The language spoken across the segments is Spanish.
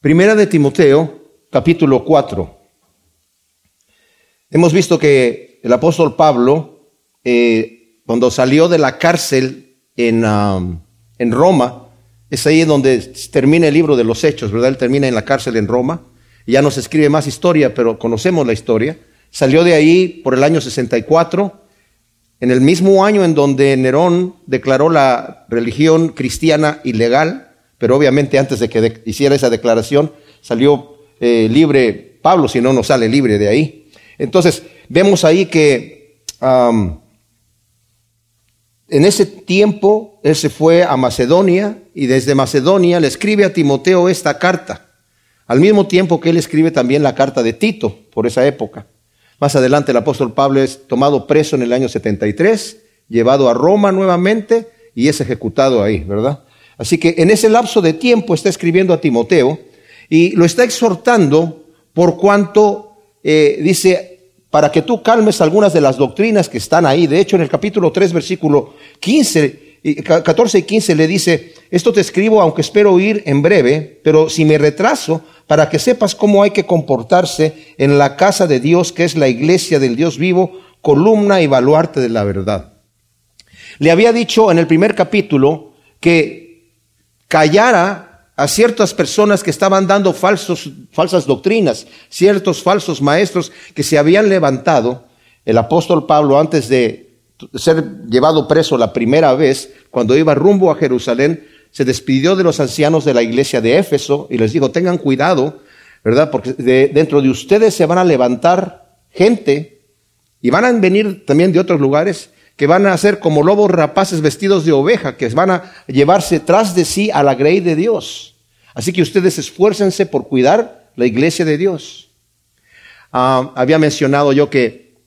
Primera de Timoteo, capítulo 4. Hemos visto que el apóstol Pablo, eh, cuando salió de la cárcel en, um, en Roma, es ahí donde termina el libro de los Hechos, ¿verdad? Él termina en la cárcel en Roma. Ya no se escribe más historia, pero conocemos la historia. Salió de ahí por el año 64, en el mismo año en donde Nerón declaró la religión cristiana ilegal pero obviamente antes de que hiciera esa declaración salió eh, libre Pablo, si no, no sale libre de ahí. Entonces, vemos ahí que en ese tiempo él se fue a Macedonia y desde Macedonia le escribe a Timoteo esta carta, al mismo tiempo que él escribe también la carta de Tito por esa época. Más adelante el apóstol Pablo es tomado preso en el año 73, llevado a Roma nuevamente y es ejecutado ahí, ¿verdad? Así que en ese lapso de tiempo está escribiendo a Timoteo y lo está exhortando por cuanto eh, dice, para que tú calmes algunas de las doctrinas que están ahí. De hecho, en el capítulo 3, versículo 15, 14 y 15 le dice, esto te escribo aunque espero ir en breve, pero si me retraso, para que sepas cómo hay que comportarse en la casa de Dios, que es la iglesia del Dios vivo, columna y baluarte de la verdad. Le había dicho en el primer capítulo que callara a ciertas personas que estaban dando falsos, falsas doctrinas, ciertos falsos maestros que se habían levantado. El apóstol Pablo, antes de ser llevado preso la primera vez, cuando iba rumbo a Jerusalén, se despidió de los ancianos de la iglesia de Éfeso y les dijo, tengan cuidado, ¿verdad? Porque dentro de ustedes se van a levantar gente y van a venir también de otros lugares que van a ser como lobos rapaces vestidos de oveja, que van a llevarse tras de sí a la grey de Dios. Así que ustedes esfuércense por cuidar la iglesia de Dios. Ah, había mencionado yo que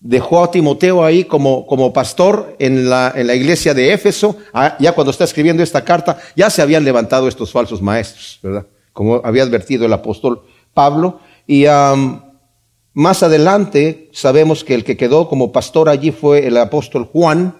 dejó a Timoteo ahí como, como pastor en la, en la, iglesia de Éfeso. Ah, ya cuando está escribiendo esta carta, ya se habían levantado estos falsos maestros, ¿verdad? Como había advertido el apóstol Pablo. Y más adelante sabemos que el que quedó como pastor allí fue el apóstol Juan.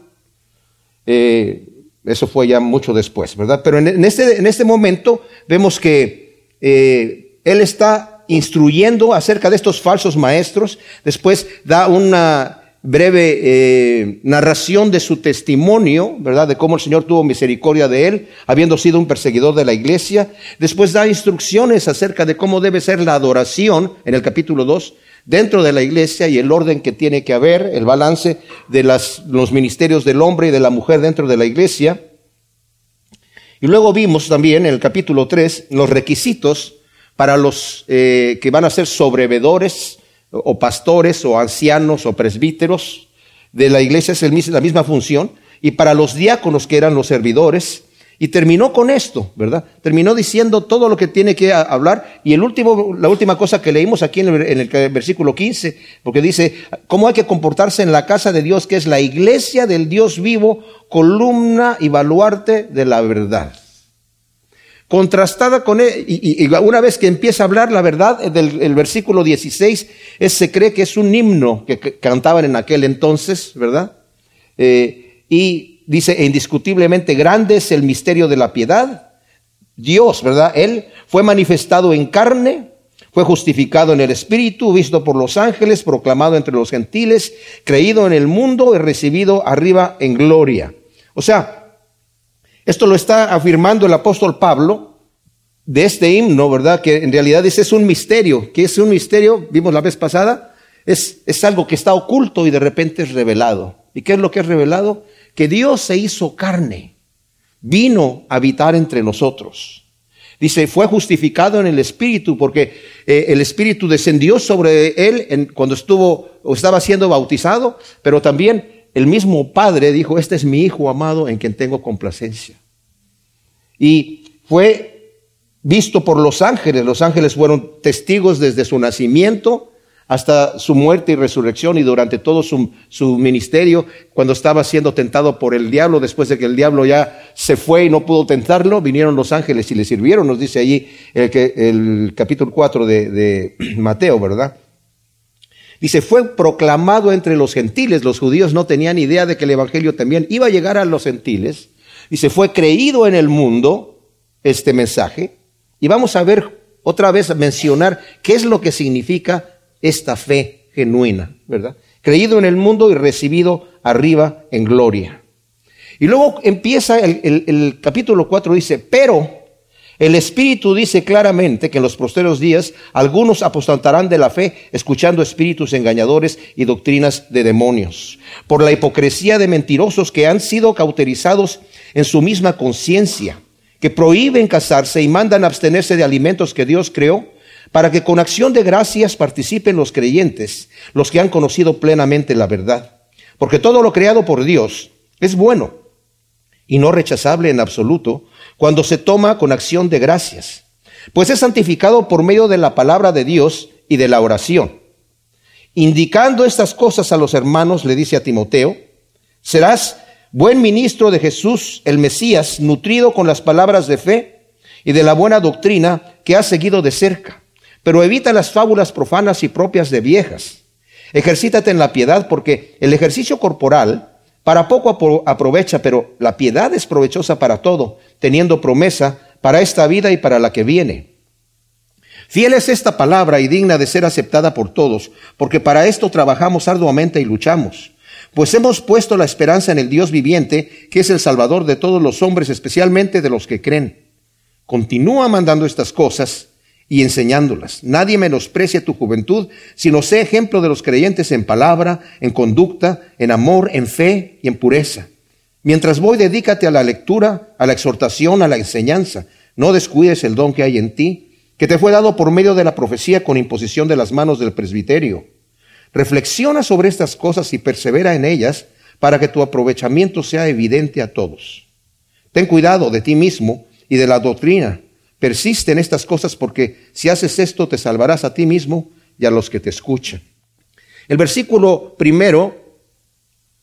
Eh, eso fue ya mucho después, ¿verdad? Pero en, este, en este, momento vemos que eh, él está instruyendo acerca de estos falsos maestros. Después da una breve eh, narración de su testimonio, ¿verdad? De cómo el Señor tuvo misericordia de él, habiendo sido un perseguidor de la iglesia. Después da instrucciones acerca de cómo debe ser la adoración en el capítulo 2 dentro de la iglesia y el orden que tiene que haber, el balance de los ministerios del hombre y de la mujer dentro de la iglesia. Y luego vimos también en el capítulo 3 los requisitos para los eh, que van a ser sobrevedores o pastores o ancianos o presbíteros de la iglesia, es la misma función. Y para los diáconos que eran los servidores, y terminó con esto, ¿verdad? Terminó diciendo todo lo que tiene que hablar. Y el último, la última cosa que leímos aquí en el, versículo 15, porque dice, ¿cómo hay que comportarse en la casa de Dios, que es la iglesia del Dios vivo, columna y baluarte de la verdad? Contrastada con él, y, una vez que empieza a hablar la verdad, del el versículo 16, es, se cree que es un himno que, cantaban en aquel entonces, ¿verdad? Eh, y dice, indiscutiblemente grande es el misterio de la piedad. Dios, ¿verdad? Él fue manifestado en carne, fue justificado en el Espíritu, visto por los ángeles, proclamado entre los gentiles, creído en el mundo y recibido arriba en gloria. O sea, esto lo está afirmando el apóstol Pablo de este himno, ¿verdad? Que en realidad ese es un misterio. ¿Qué es un misterio? Vimos la vez pasada. Es, es algo que está oculto y de repente es revelado. ¿Y qué es lo que es revelado? Que Dios se hizo carne, vino a habitar entre nosotros. Dice, fue justificado en el Espíritu porque eh, el Espíritu descendió sobre él cuando estuvo o estaba siendo bautizado, pero también el mismo Padre dijo, este es mi Hijo amado en quien tengo complacencia. Y fue visto por los ángeles, los ángeles fueron testigos desde su nacimiento hasta su muerte y resurrección y durante todo su, ministerio, cuando estaba siendo tentado por el diablo, después de que el diablo ya se fue y no pudo tentarlo, vinieron los ángeles y le sirvieron, nos dice allí el, el capítulo 4 de, de Mateo, ¿verdad? Dice, fue proclamado entre los gentiles, los judíos no tenían idea de que el Evangelio también iba a llegar a los gentiles, dice, fue creído en el mundo este mensaje, Y vamos a ver otra vez mencionar qué es lo que significa esta fe genuina, ¿verdad? Creído en el mundo y recibido arriba en gloria. Y luego empieza el, capítulo 4, dice, pero el Espíritu dice claramente que en los posteros días algunos apostatarán de la fe escuchando espíritus engañadores y doctrinas de demonios, por la hipocresía de mentirosos que han sido cauterizados en su misma conciencia, que prohíben casarse y mandan abstenerse de alimentos que Dios creó, para que con acción de gracias participen los creyentes, los que han conocido plenamente la verdad. Porque todo lo creado por Dios es bueno y no rechazable en absoluto, cuando se toma con acción de gracias, pues es santificado por medio de la palabra de Dios y de la oración. Indicando estas cosas a los hermanos, le dice a Timoteo, serás buen ministro de Jesús, el Mesías, nutrido con las palabras de fe y de la buena doctrina que has seguido de cerca. Pero evita las fábulas profanas y propias de viejas. Ejercítate en la piedad porque el ejercicio corporal para poco aprovecha, pero la piedad es provechosa para todo, teniendo promesa para esta vida y para la que viene. Fiel es esta palabra y digna de ser aceptada por todos, porque para esto trabajamos arduamente y luchamos. Pues hemos puesto la esperanza en el Dios viviente, que es el Salvador de todos los hombres, especialmente de los que creen. Continúa mandando estas cosas y enseñándolas. Nadie menosprecia tu juventud, sino sé ejemplo de los creyentes en palabra, en conducta, en amor, en fe y en pureza. Mientras voy, dedícate a la lectura, a la exhortación, a la enseñanza. No descuides el don que hay en ti, que te fue dado por medio de la profecía con imposición de las manos del presbiterio. Reflexiona sobre estas cosas y persevera en ellas para que tu aprovechamiento sea evidente a todos. Ten cuidado de ti mismo y de la doctrina Persiste en estas cosas porque si haces esto te salvarás a ti mismo y a los que te escuchan. El versículo primero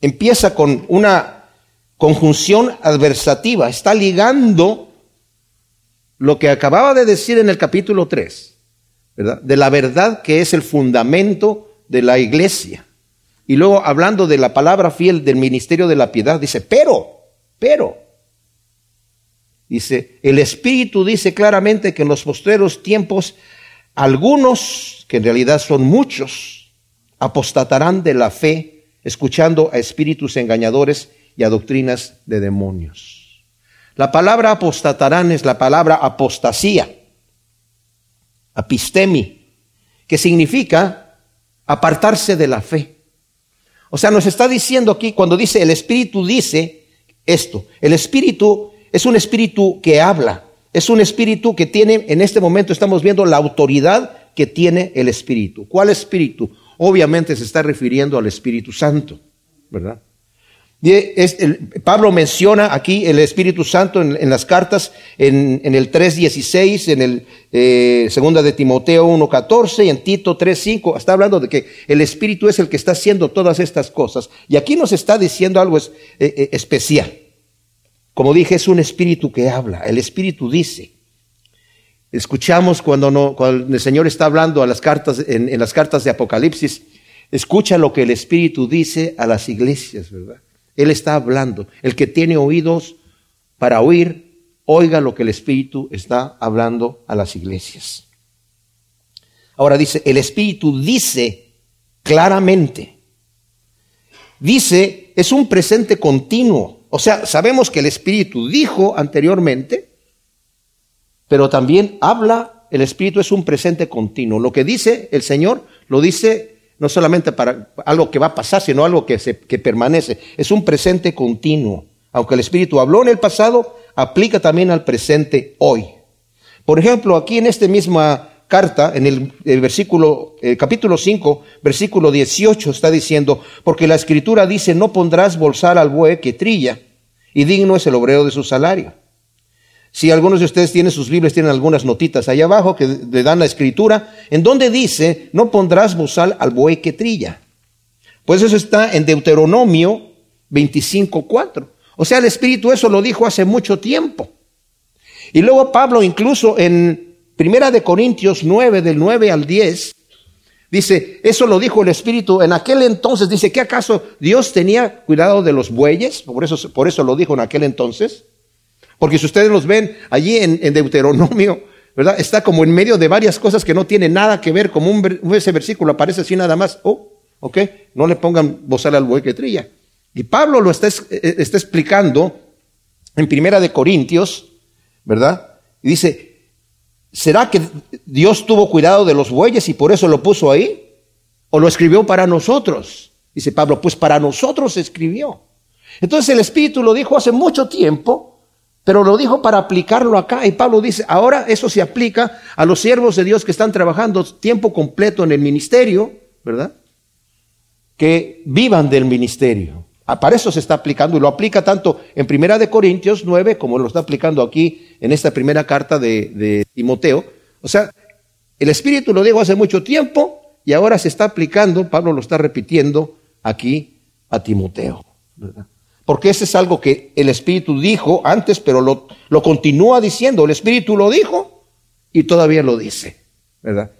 empieza con una conjunción adversativa. Está ligando lo que acababa de decir en el capítulo 3, ¿verdad? De la verdad que es el fundamento de la iglesia. Y luego hablando de la palabra fiel del ministerio de la piedad, dice, pero, pero, Dice, el Espíritu dice claramente que en los postreros tiempos algunos, que en realidad son muchos, apostatarán de la fe, escuchando a espíritus engañadores y a doctrinas de demonios. La palabra apostatarán es la palabra apostasía, apistemi, que significa apartarse de la fe. O sea, nos está diciendo aquí, cuando dice el Espíritu dice esto, el Espíritu es un espíritu que habla, es un espíritu que tiene, en este momento estamos viendo la autoridad que tiene el espíritu. ¿Cuál espíritu? Obviamente se está refiriendo al Espíritu Santo, ¿verdad? Pablo menciona aquí el Espíritu Santo en, las cartas, en, el 3.16, en el eh, segunda de Timoteo 1.14 y en Tito 3.5. Está hablando de que el Espíritu es el que está haciendo todas estas cosas. Y aquí nos está diciendo algo eh, eh, especial. Como dije, es un espíritu que habla. El espíritu dice. Escuchamos cuando, el Señor está hablando a las cartas, en, en las cartas de Apocalipsis, escucha lo que el espíritu dice a las iglesias, ¿verdad? Él está hablando. El que tiene oídos para oír, oiga lo que el espíritu está hablando a las iglesias. Ahora dice, el espíritu dice claramente. Dice, es un presente continuo. O sea, sabemos que el Espíritu dijo anteriormente, pero también habla, el Espíritu es un presente continuo. Lo que dice el Señor, lo dice no solamente para algo que va a pasar, sino algo que, permanece. Es un presente continuo. Aunque el Espíritu habló en el pasado, aplica también al presente hoy. Por ejemplo, aquí en esta misma carta, en el, versículo, el capítulo 5, versículo 18, está diciendo, porque la escritura dice, no pondrás bolsar al buey que trilla, y digno es el obrero de su salario. Si algunos de ustedes tienen sus Biblias, tienen algunas notitas ahí abajo que le dan la escritura, en donde dice, no pondrás bozal al buey que trilla. Pues eso está en Deuteronomio 25.4. O sea, el Espíritu eso lo dijo hace mucho tiempo. Y luego Pablo incluso en Primera de Corintios 9, del 9 al 10, dice, eso lo dijo el Espíritu en aquel entonces, dice, ¿qué acaso Dios tenía cuidado de los bueyes? Por eso, por eso lo dijo en aquel entonces. Porque si ustedes los ven allí en, Deuteronomio ¿verdad? Está como en medio de varias cosas que no tienen nada que ver, como un, ese versículo aparece así nada más. Oh, ok, no le pongan bozal al buey que trilla. Y Pablo lo está, eh, está explicando en Primera de Corintios, ¿verdad? Y dice, ¿será que Dios tuvo cuidado de los bueyes y por eso lo puso ahí? ¿O lo escribió para nosotros? Dice Pablo, pues para nosotros escribió. Entonces el Espíritu lo dijo hace mucho tiempo pero lo dijo para aplicarlo acá. Y Pablo dice, ahora eso se aplica a los siervos de Dios que están trabajando tiempo completo en el ministerio, ¿verdad? Que vivan del ministerio. Ah, para eso se está aplicando y lo aplica tanto en Primera de Corintios 9 como lo está aplicando aquí en esta primera carta de, Timoteo. O sea, el Espíritu lo dijo hace mucho tiempo y ahora se está aplicando, Pablo lo está repitiendo aquí a Timoteo. ¿verdad? porque ese es algo que el Espíritu dijo antes, pero lo, lo continúa diciendo. El Espíritu lo dijo y todavía lo dice, ¿verdad?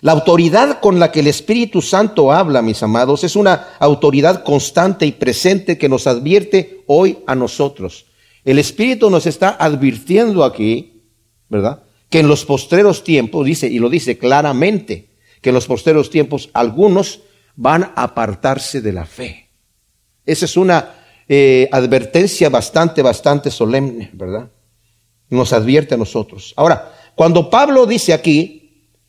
La autoridad con la que el Espíritu Santo habla, mis amados, es una autoridad constante y presente que nos advierte hoy a nosotros. El Espíritu nos está advirtiendo aquí, ¿verdad? Que en los postreros tiempos, dice, y lo dice claramente, que en los postreros tiempos algunos van a apartarse de la fe. Esa es una eh, advertencia bastante, bastante solemne, ¿verdad? Nos advierte a nosotros. Ahora, cuando Pablo dice aquí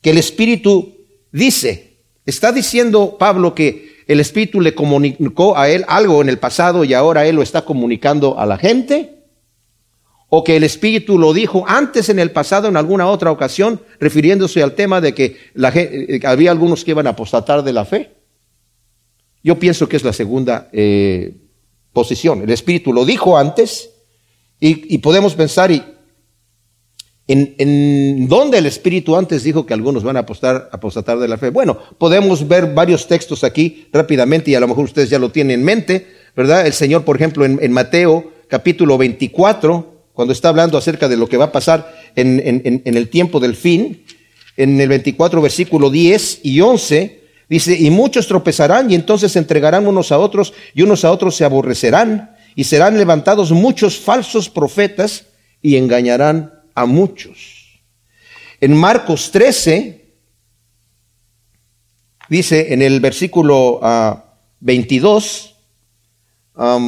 que el Espíritu dice, está diciendo Pablo que el Espíritu le comunicó a él algo en el pasado y ahora él lo está comunicando a la gente, o que el Espíritu lo dijo antes en el pasado en alguna otra ocasión, refiriéndose al tema de que eh, había algunos que iban a apostatar de la fe. Yo pienso que es la segunda eh, posición. El Espíritu lo dijo antes y, podemos pensar y, en, en, dónde el Espíritu antes dijo que algunos van a apostar, apostatar de la fe. Bueno, podemos ver varios textos aquí rápidamente y a lo mejor ustedes ya lo tienen en mente, ¿verdad? El Señor, por ejemplo, en, en Mateo capítulo 24, cuando está hablando acerca de lo que va a pasar en, en el tiempo del fin, en el 24 versículo 10 y 11, Dice, y muchos tropezarán y entonces se entregarán unos a otros y unos a otros se aborrecerán y serán levantados muchos falsos profetas y engañarán a muchos. En Marcos 13, dice en el versículo 22, ah,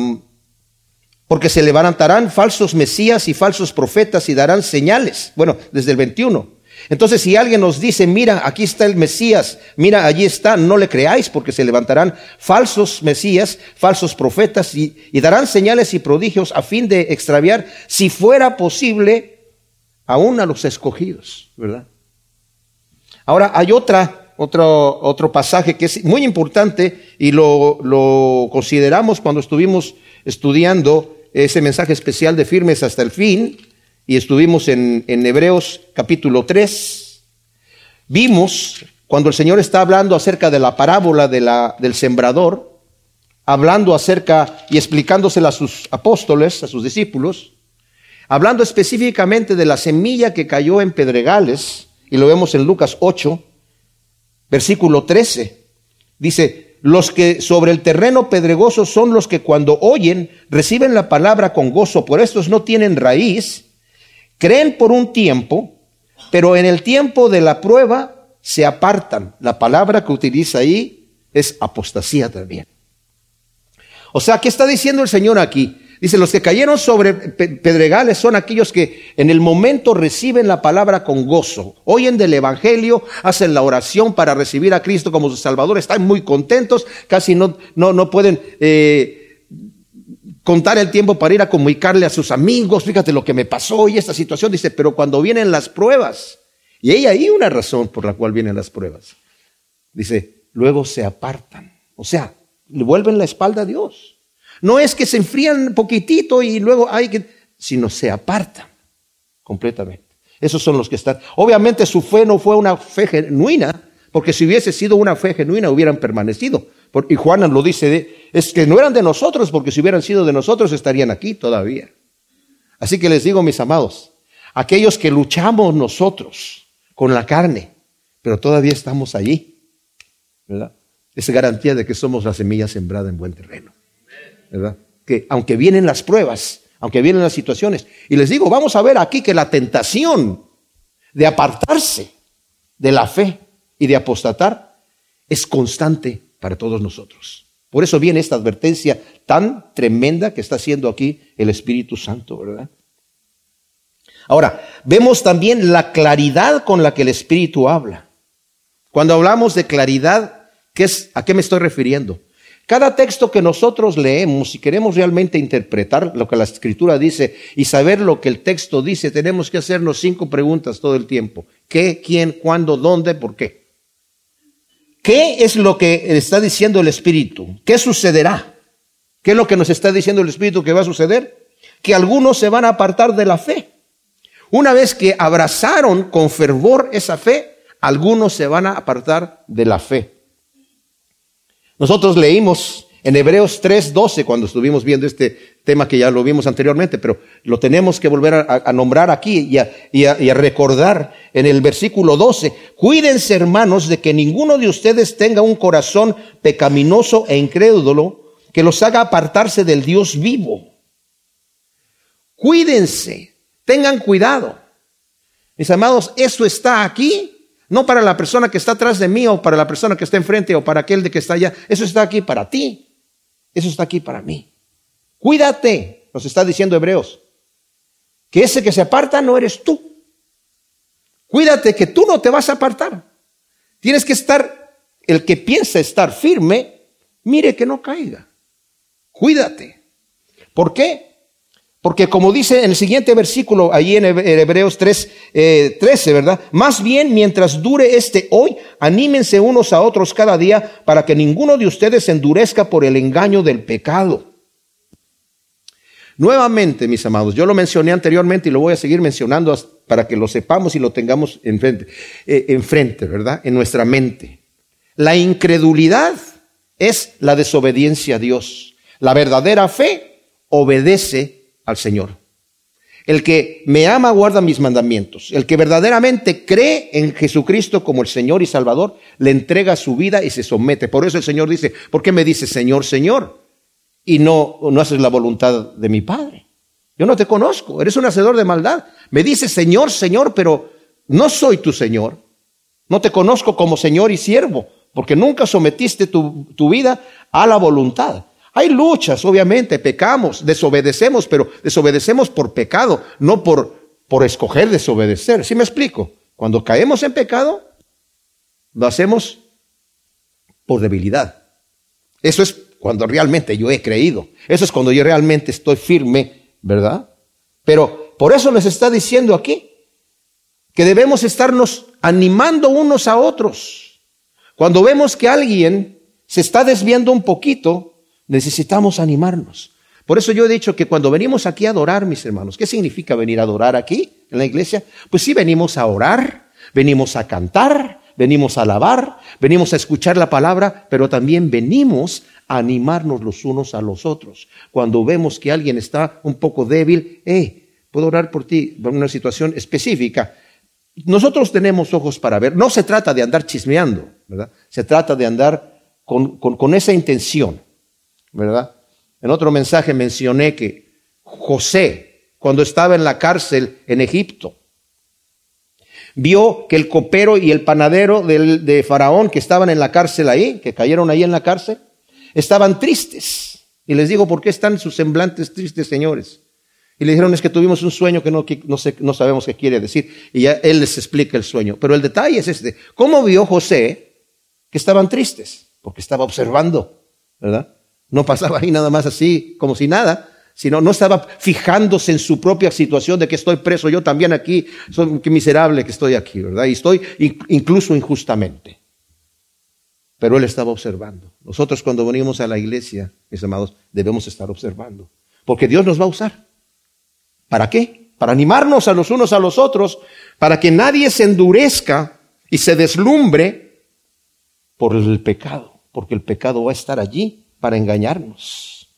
porque se levantarán falsos mesías y falsos profetas y darán señales. Bueno, desde el 21. Entonces, si alguien nos dice, mira, aquí está el Mesías, mira, allí está, no le creáis, porque se levantarán falsos Mesías, falsos profetas, y, darán señales y prodigios a fin de extraviar, si fuera posible, aún a los escogidos, ¿verdad? Ahora, hay otra, otro, otro pasaje que es muy importante y lo, consideramos cuando estuvimos estudiando ese mensaje especial de firmes hasta el fin, y estuvimos en, Hebreos capítulo 3, vimos cuando el Señor está hablando acerca de la parábola de la, del sembrador, hablando acerca y explicándosela a sus apóstoles, a sus discípulos, hablando específicamente de la semilla que cayó en pedregales, y lo vemos en Lucas 8, versículo 13. Dice, los que sobre el terreno pedregoso son los que cuando oyen reciben la palabra con gozo, por estos no tienen raíz, Creen por un tiempo, pero en el tiempo de la prueba se apartan. La palabra que utiliza ahí es apostasía también. O sea, ¿qué está diciendo el Señor aquí? Dice, los que cayeron sobre pedregales son aquellos que en el momento reciben la palabra con gozo, oyen del Evangelio, hacen la oración para recibir a Cristo como su Salvador, están muy contentos, casi no, no, no pueden eh, contar el tiempo para ir a comunicarle a sus amigos, fíjate lo que me pasó y esta situación, dice, pero cuando vienen las pruebas, y hay ahí una razón por la cual vienen las pruebas, dice, luego se apartan, o sea, le vuelven la espalda a Dios. No es que se enfrían poquitito y luego hay que, sino se apartan completamente. Esos son los que están. Obviamente su fe no fue una fe genuina, porque si hubiese sido una fe genuina hubieran permanecido. Y Juana lo dice, es que no eran de nosotros, porque si hubieran sido de nosotros estarían aquí todavía. Así que les digo, mis amados, aquellos que luchamos nosotros con la carne, pero todavía estamos allí. Es garantía de que somos la semilla sembrada en buen terreno, Que aunque vienen las pruebas, aunque vienen las situaciones. Y les digo, vamos a ver aquí que la tentación de apartarse de la fe y de apostatar es constante para todos nosotros. Por eso viene esta advertencia tan tremenda que está haciendo aquí el Espíritu Santo, ¿verdad? Ahora, vemos también la claridad con la que el Espíritu habla. Cuando hablamos de claridad, ¿qué es, ¿a qué me estoy refiriendo? Cada texto que nosotros leemos, si queremos realmente interpretar lo que la Escritura dice y saber lo que el texto dice, tenemos que hacernos cinco preguntas todo el tiempo. ¿Qué, quién, cuándo, dónde, por qué? ¿Qué es lo que está diciendo el Espíritu? ¿Qué sucederá? ¿Qué es lo que nos está diciendo el Espíritu que va a suceder? Que algunos se van a apartar de la fe. Una vez que abrazaron con fervor esa fe, algunos se van a apartar de la fe. Nosotros leímos en Hebreos 3:12 cuando estuvimos viendo este tema que ya lo vimos anteriormente, pero lo tenemos que volver a, nombrar aquí y a, y a recordar en el versículo 12. Cuídense hermanos de que ninguno de ustedes tenga un corazón pecaminoso e incrédulo que los haga apartarse del Dios vivo. Cuídense, tengan cuidado. Mis amados, eso está aquí no para la persona que está atrás de mí o para la persona que está enfrente o para aquel de que está allá. Eso está aquí para ti. Eso está aquí para mí. Cuídate, nos está diciendo Hebreos. Que ese que se aparta no eres tú. Cuídate que tú no te vas a apartar. Tienes que estar, el que piensa estar firme, mire que no caiga. Cuídate. ¿Por qué? Porque como dice en el siguiente versículo, ahí en Hebreos 3, 13, eh, ¿verdad? Más bien, mientras dure este hoy, anímense unos a otros cada día para que ninguno de ustedes se endurezca por el engaño del pecado. Nuevamente, mis amados, yo lo mencioné anteriormente y lo voy a seguir mencionando para que lo sepamos y lo tengamos enfrente, eh, enfrente, ¿verdad? En nuestra mente. La incredulidad es la desobediencia a Dios. La verdadera fe obedece al Señor. El que me ama guarda mis mandamientos. El que verdaderamente cree en Jesucristo como el Señor y Salvador, le entrega su vida y se somete. Por eso el Señor dice, ¿por qué me dice Señor, Señor? Y no, no haces la voluntad de mi Padre. Yo no te conozco, eres un hacedor de maldad. Me dice Señor, Señor, pero no soy tu Señor. No te conozco como Señor y siervo, porque nunca sometiste tu, tu vida a la voluntad. Hay luchas, obviamente, pecamos, desobedecemos, pero desobedecemos por pecado, no por, por escoger desobedecer. ¿Sí me explico? Cuando caemos en pecado, lo hacemos por debilidad. Eso es cuando realmente yo he creído. Eso es cuando yo realmente estoy firme, ¿verdad? Pero por eso les está diciendo aquí que debemos estarnos animando unos a otros. Cuando vemos que alguien se está desviando un poquito, Necesitamos animarnos. Por eso yo he dicho que cuando venimos aquí a adorar, mis hermanos, ¿qué significa venir a adorar aquí en la iglesia? Pues sí, venimos a orar, venimos a cantar, venimos a alabar, venimos a escuchar la palabra, pero también venimos a animarnos los unos a los otros. Cuando vemos que alguien está un poco débil, eh, puedo orar por ti en una situación específica. Nosotros tenemos ojos para ver. No se trata de andar chismeando, ¿verdad? Se trata de andar con esa intención. ¿Verdad? En otro mensaje mencioné que José, cuando estaba en la cárcel en Egipto, vio que el copero y el panadero de Faraón que estaban en la cárcel ahí, que cayeron ahí en la cárcel, estaban tristes. Y les digo, ¿por qué están sus semblantes tristes, señores? Y le dijeron, es que tuvimos un sueño que no, no, no sabemos qué quiere decir. Y ya él les explica el sueño. Pero el detalle es este. ¿Cómo vio José que estaban tristes? Porque estaba observando, ¿verdad? No pasaba ahí nada más así, como si nada, sino no estaba fijándose en su propia situación de que estoy preso yo también aquí, soy qué miserable que estoy aquí, ¿verdad? Y estoy incluso injustamente. Pero él estaba observando. Nosotros cuando venimos a la iglesia, mis amados, debemos estar observando. Porque Dios nos va a usar. ¿Para qué? Para animarnos a los unos a los otros, para que nadie se endurezca y se deslumbre por el pecado, porque el pecado va a estar allí para engañarnos.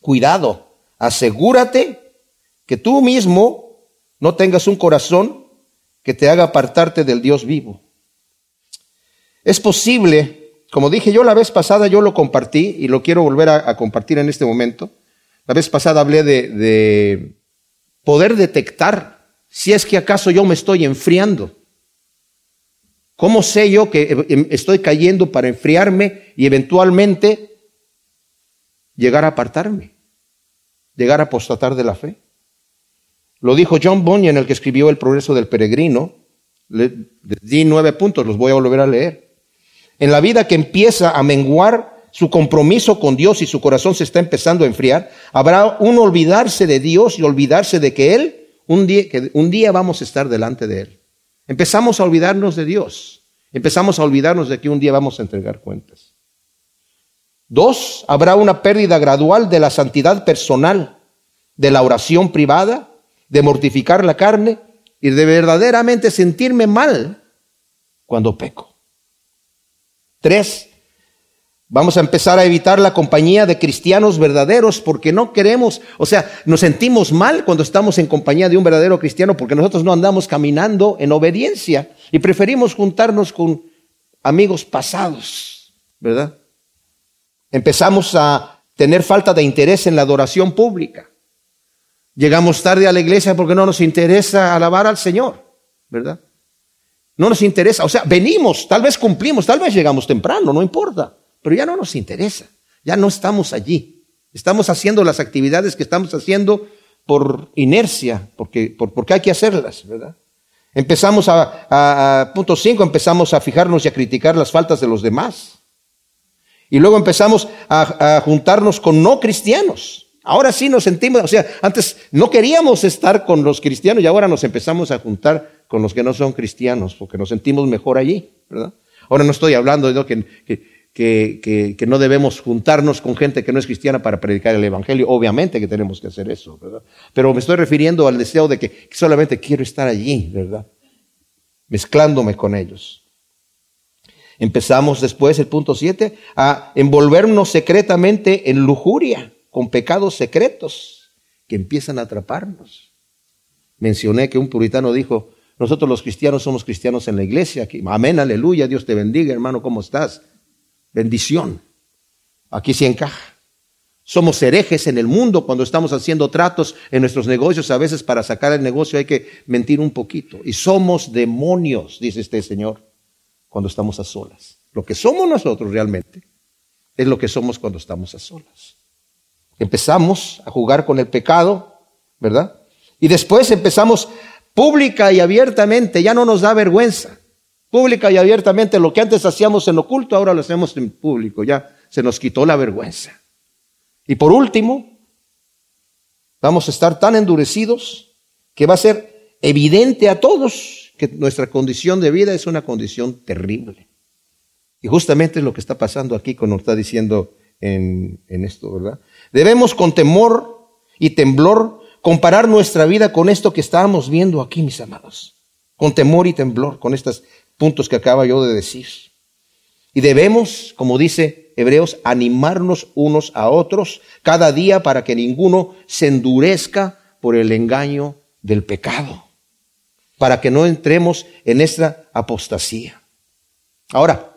Cuidado, asegúrate que tú mismo no tengas un corazón que te haga apartarte del Dios vivo. Es posible, como dije yo la vez pasada, yo lo compartí y lo quiero volver a, compartir en este momento. La vez pasada hablé de, de poder detectar si es que acaso yo me estoy enfriando. ¿Cómo sé yo que em, estoy cayendo para enfriarme y eventualmente llegar a apartarme, llegar a apostatar de la fe? Lo dijo John Bunyan, el que escribió El progreso del peregrino. Le di nueve puntos, los voy a volver a leer. En la vida que empieza a menguar su compromiso con Dios y su corazón se está empezando a enfriar, habrá un olvidarse de Dios y olvidarse de que Él, un día, que un día vamos a estar delante de Él. Empezamos a olvidarnos de Dios. Empezamos a olvidarnos de que un día vamos a entregar cuentas. Dos, habrá una pérdida gradual de la santidad personal, de la oración privada, de mortificar la carne y de verdaderamente sentirme mal cuando peco. Tres, Vamos a empezar a evitar la compañía de cristianos verdaderos porque no queremos, o sea, nos sentimos mal cuando estamos en compañía de un verdadero cristiano porque nosotros no andamos caminando en obediencia y preferimos juntarnos con amigos pasados, ¿verdad? Empezamos a tener falta de interés en la adoración pública. Llegamos tarde a la iglesia porque no nos interesa alabar al Señor, ¿verdad? No nos interesa, o sea, venimos, tal vez cumplimos, tal vez llegamos temprano, no importa pero ya no nos interesa, ya no estamos allí. Estamos haciendo las actividades que estamos haciendo por inercia, porque, porque hay que hacerlas, ¿verdad? Empezamos a, punto 5, empezamos a fijarnos y a criticar las faltas de los demás. Y luego empezamos a, juntarnos con no cristianos. Ahora sí nos sentimos, o sea, antes no queríamos estar con los cristianos y ahora nos empezamos a juntar con los que no son cristianos, porque nos sentimos mejor allí, ¿verdad? Ahora no estoy hablando de que, que, no debemos juntarnos con gente que no es cristiana para predicar el Evangelio. Obviamente que tenemos que hacer eso, ¿verdad? Pero me estoy refiriendo al deseo de que solamente quiero estar allí, ¿verdad? Mezclándome con ellos. Empezamos después, el punto 7, a envolvernos secretamente en lujuria, con pecados secretos que empiezan a atraparnos. Mencioné que un puritano dijo, nosotros los cristianos somos cristianos en la iglesia. Amén, aleluya, Dios te bendiga, hermano, ¿cómo estás? Bendición. Aquí sí encaja. Somos herejes en el mundo cuando estamos haciendo tratos en nuestros negocios. A veces para sacar el negocio hay que mentir un poquito. Y somos demonios, dice este Señor, cuando estamos a solas. Lo que somos nosotros realmente es lo que somos cuando estamos a solas. Empezamos a jugar con el pecado, ¿verdad? Y después empezamos pública y abiertamente, ya no nos da vergüenza pública y abiertamente lo que antes hacíamos en oculto, ahora lo hacemos en público, ya se nos quitó la vergüenza. Y por último, vamos a estar tan endurecidos que va a ser evidente a todos que nuestra condición de vida es una condición terrible. Y justamente es lo que está pasando aquí que está diciendo en, en esto, ¿verdad? Debemos con temor y temblor comparar nuestra vida con esto que estábamos viendo aquí, mis amados. Con temor y temblor, con estas puntos que acaba yo de decir. Y debemos, como dice Hebreos, animarnos unos a otros cada día para que ninguno se endurezca por el engaño del pecado, para que no entremos en esta apostasía. Ahora,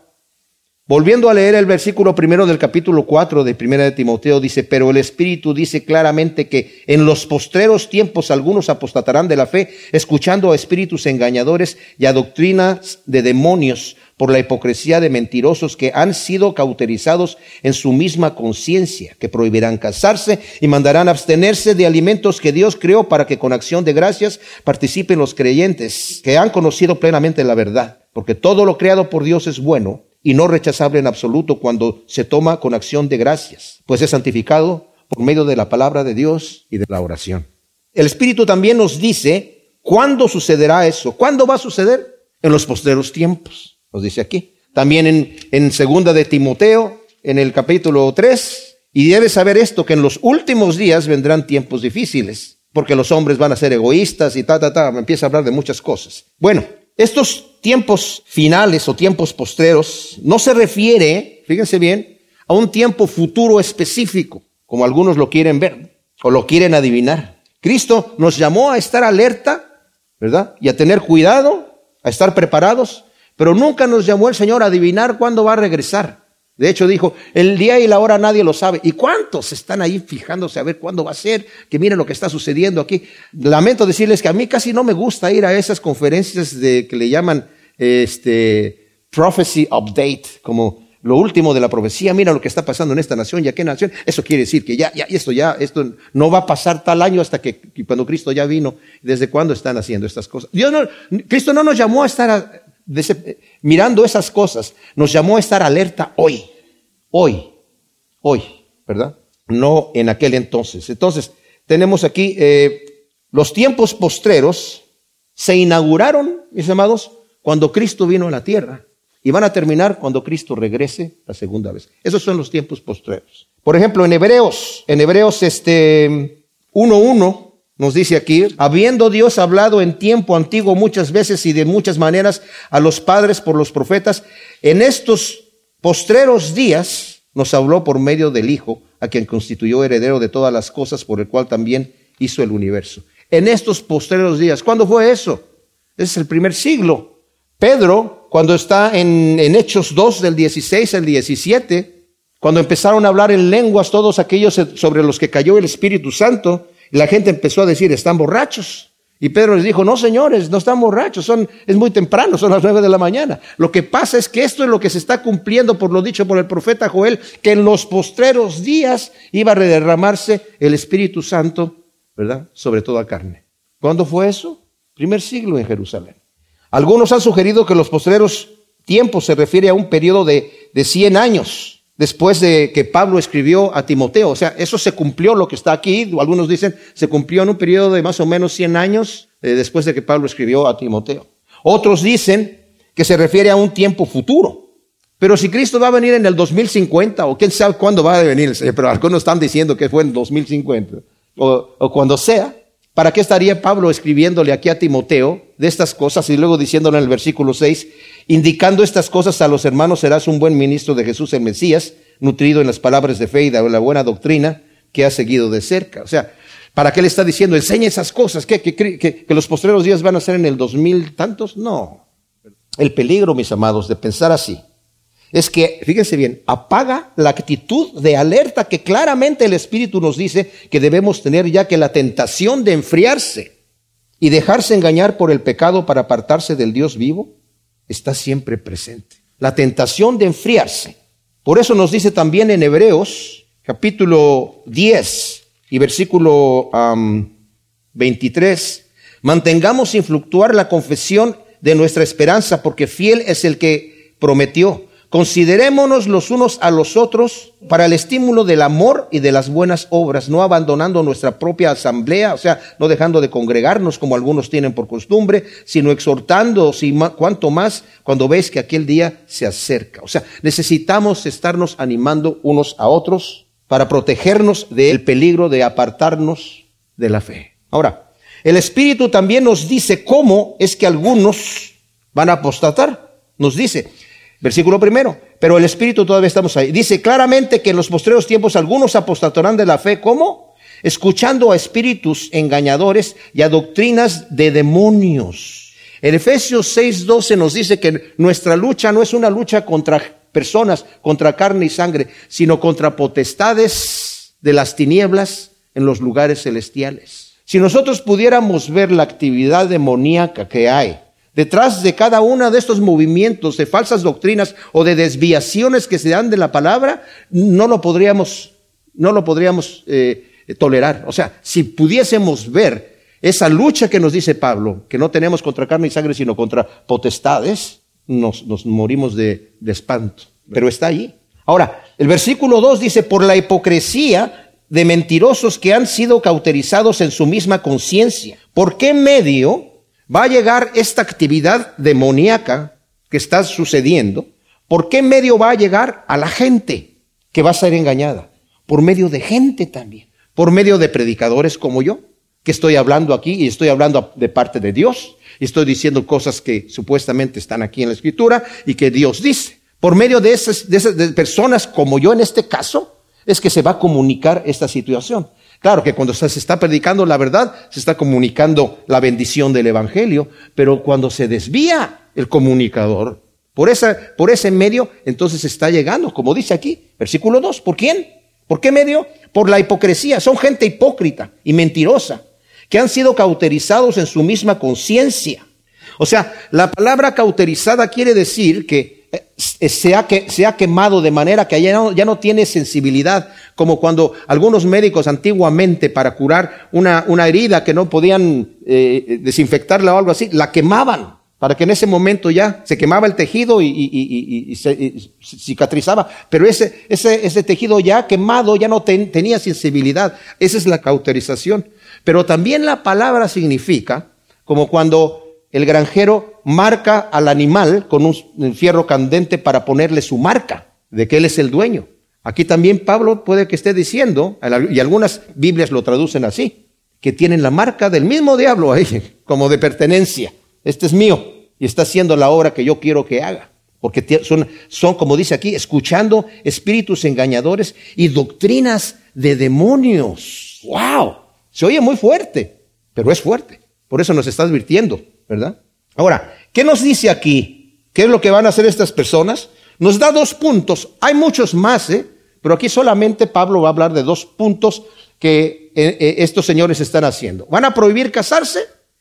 Volviendo a leer el versículo primero del capítulo 4 de Primera de Timoteo, dice, pero el Espíritu dice claramente que en los postreros tiempos algunos apostatarán de la fe, escuchando a espíritus engañadores y a doctrinas de demonios por la hipocresía de mentirosos que han sido cauterizados en su misma conciencia, que prohibirán casarse y mandarán abstenerse de alimentos que Dios creó para que con acción de gracias participen los creyentes, que han conocido plenamente la verdad, porque todo lo creado por Dios es bueno y no rechazable en absoluto cuando se toma con acción de gracias, pues es santificado por medio de la palabra de Dios y de la oración. El Espíritu también nos dice cuándo sucederá eso, cuándo va a suceder en los posteros tiempos, nos dice aquí. También en, en segunda de Timoteo, en el capítulo 3, y debes saber esto, que en los últimos días vendrán tiempos difíciles, porque los hombres van a ser egoístas y ta, ta, ta, empieza a hablar de muchas cosas. Bueno, estos tiempos finales o tiempos postreros no se refiere, fíjense bien, a un tiempo futuro específico, como algunos lo quieren ver o lo quieren adivinar. Cristo nos llamó a estar alerta, ¿verdad? Y a tener cuidado, a estar preparados, pero nunca nos llamó el Señor a adivinar cuándo va a regresar. De hecho dijo, el día y la hora nadie lo sabe. ¿Y cuántos están ahí fijándose a ver cuándo va a ser? Que miren lo que está sucediendo aquí. Lamento decirles que a mí casi no me gusta ir a esas conferencias de que le llaman este prophecy update, como lo último de la profecía, mira lo que está pasando en esta nación y qué nación. Eso quiere decir que ya, ya, esto ya, esto no va a pasar tal año hasta que, cuando Cristo ya vino. ¿Desde cuándo están haciendo estas cosas? Dios no, Cristo no nos llamó a estar mirando esas cosas, nos llamó a estar alerta hoy, hoy, hoy, ¿verdad? No en aquel entonces. Entonces, tenemos aquí eh, los tiempos postreros se inauguraron, mis amados, cuando Cristo vino a la tierra y van a terminar cuando Cristo regrese la segunda vez. Esos son los tiempos postreros. Por ejemplo, en Hebreos, en Hebreos este 1.1 nos dice aquí, habiendo Dios hablado en tiempo antiguo muchas veces y de muchas maneras a los padres por los profetas, en estos postreros días nos habló por medio del Hijo, a quien constituyó heredero de todas las cosas, por el cual también hizo el universo. En estos postreros días, ¿cuándo fue eso? es el primer siglo. Pedro, cuando está en, en Hechos 2 del 16 al 17, cuando empezaron a hablar en lenguas todos aquellos sobre los que cayó el Espíritu Santo, la gente empezó a decir, están borrachos. Y Pedro les dijo, no señores, no están borrachos, son, es muy temprano, son las nueve de la mañana. Lo que pasa es que esto es lo que se está cumpliendo por lo dicho por el profeta Joel, que en los postreros días iba a derramarse el Espíritu Santo, ¿verdad? Sobre toda carne. ¿Cuándo fue eso? Primer siglo en Jerusalén. Algunos han sugerido que los postreros tiempos se refiere a un periodo de, de 100 años después de que Pablo escribió a Timoteo. O sea, eso se cumplió lo que está aquí. Algunos dicen, se cumplió en un periodo de más o menos 100 años eh, después de que Pablo escribió a Timoteo. Otros dicen que se refiere a un tiempo futuro. Pero si Cristo va a venir en el 2050, o quién sabe cuándo va a venir, pero algunos están diciendo que fue en 2050, o, o cuando sea, ¿Para qué estaría Pablo escribiéndole aquí a Timoteo de estas cosas y luego diciéndole en el versículo 6, indicando estas cosas a los hermanos, serás un buen ministro de Jesús el Mesías, nutrido en las palabras de fe y de la buena doctrina que ha seguido de cerca? O sea, ¿para qué le está diciendo, enseña esas cosas? ¿Qué, que, que, los postreros días van a ser en el dos mil tantos? No. El peligro, mis amados, de pensar así es que, fíjense bien, apaga la actitud de alerta que claramente el Espíritu nos dice que debemos tener ya que la tentación de enfriarse y dejarse engañar por el pecado para apartarse del Dios vivo está siempre presente. La tentación de enfriarse. Por eso nos dice también en Hebreos capítulo 10 y versículo 23, mantengamos sin fluctuar la confesión de nuestra esperanza porque fiel es el que prometió. Considerémonos los unos a los otros para el estímulo del amor y de las buenas obras, no abandonando nuestra propia asamblea, o sea, no dejando de congregarnos como algunos tienen por costumbre, sino exhortando, cuanto más cuando veis que aquel día se acerca. O sea, necesitamos estarnos animando unos a otros para protegernos del peligro de apartarnos de la fe. Ahora, el Espíritu también nos dice cómo es que algunos van a apostatar. Nos dice, Versículo primero. Pero el Espíritu todavía estamos ahí. Dice claramente que en los postreros tiempos algunos apostatarán de la fe. ¿Cómo? Escuchando a espíritus engañadores y a doctrinas de demonios. En Efesios 6:12 nos dice que nuestra lucha no es una lucha contra personas, contra carne y sangre, sino contra potestades de las tinieblas en los lugares celestiales. Si nosotros pudiéramos ver la actividad demoníaca que hay Detrás de cada uno de estos movimientos de falsas doctrinas o de desviaciones que se dan de la palabra, no lo podríamos, no lo podríamos eh, tolerar. O sea, si pudiésemos ver esa lucha que nos dice Pablo, que no tenemos contra carne y sangre, sino contra potestades, nos, morimos de, de espanto. Pero está ahí. Ahora, el versículo 2 dice, por la hipocresía de mentirosos que han sido cauterizados en su misma conciencia. ¿Por qué medio va a llegar esta actividad demoníaca que está sucediendo, ¿por qué medio va a llegar a la gente que va a ser engañada? Por medio de gente también, por medio de predicadores como yo, que estoy hablando aquí y estoy hablando de parte de Dios, y estoy diciendo cosas que supuestamente están aquí en la escritura y que Dios dice. Por medio de esas, de esas personas como yo en este caso, es que se va a comunicar esta situación. Claro que cuando se está predicando la verdad, se está comunicando la bendición del Evangelio, pero cuando se desvía el comunicador, Por, por ese medio, entonces está llegando, como dice aquí, versículo 2. ¿Por quién? ¿Por qué medio? Por la hipocresía. Son gente hipócrita y mentirosa, que han sido cauterizados en su misma conciencia. O sea, la palabra cauterizada quiere decir que se ha, que, se ha quemado de manera que ya no, ya no, tiene sensibilidad, como cuando algunos médicos antiguamente para curar una, una herida que no podían eh, desinfectarla o algo así, la quemaban para que en ese momento ya se quemaba el tejido y, se cicatrizaba, pero ese, ese, ese, tejido ya quemado ya no tenía sensibilidad. Esa es la cauterización. Pero también la palabra significa como cuando el granjero marca al animal con un fierro candente para ponerle su marca de que él es el dueño. Aquí también Pablo puede que esté diciendo, y algunas Biblias lo traducen así, que tienen la marca del mismo diablo ahí, como de pertenencia este es mío y está haciendo la obra que yo quiero que haga. Porque son, como dice aquí, escuchando espíritus engañadores y doctrinas de demonios. ¡Wow! Se oye muy fuerte, pero es fuerte. Por eso nos está advirtiendo, ¿verdad? Ahora, ¿qué nos dice aquí? ¿Qué es lo que van a hacer estas personas? Nos da dos puntos. Hay muchos más, ¿eh? Pero aquí solamente Pablo va a hablar de dos puntos que eh, eh, estos señores están haciendo. Van a prohibir casarse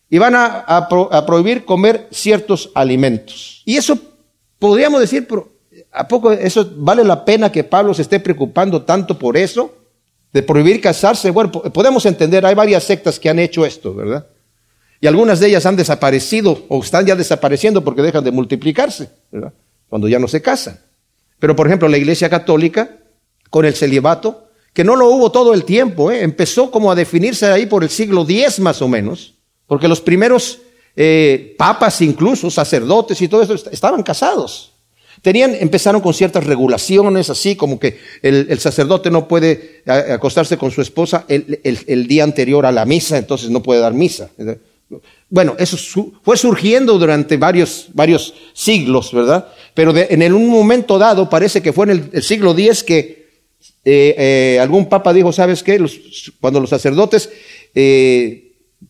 y van a, prohibir comer ciertos alimentos. Y eso podríamos decir, pero ¿a poco eso vale la pena que Pablo se esté preocupando tanto por eso? De prohibir casarse. Bueno, podemos entender, hay varias sectas que han hecho esto, ¿verdad? Y algunas de ellas han desaparecido o están ya desapareciendo porque dejan de multiplicarse, ¿verdad? Cuando ya no se casan. Pero por ejemplo, la Iglesia Católica, con el celibato, que no lo hubo todo el tiempo, ¿eh? empezó como a definirse ahí por el siglo X más o menos, porque los primeros eh, papas, incluso sacerdotes y todo eso, estaban casados. Tenían, empezaron con ciertas regulaciones, así como que el, sacerdote no puede acostarse con su esposa el, día anterior a la misa, entonces no puede dar misa. Bueno, eso fue surgiendo durante varios, varios siglos, ¿verdad? Pero en un momento dado, parece que fue en el, siglo X que eh, eh, algún papa dijo, ¿sabes qué? cuando los sacerdotes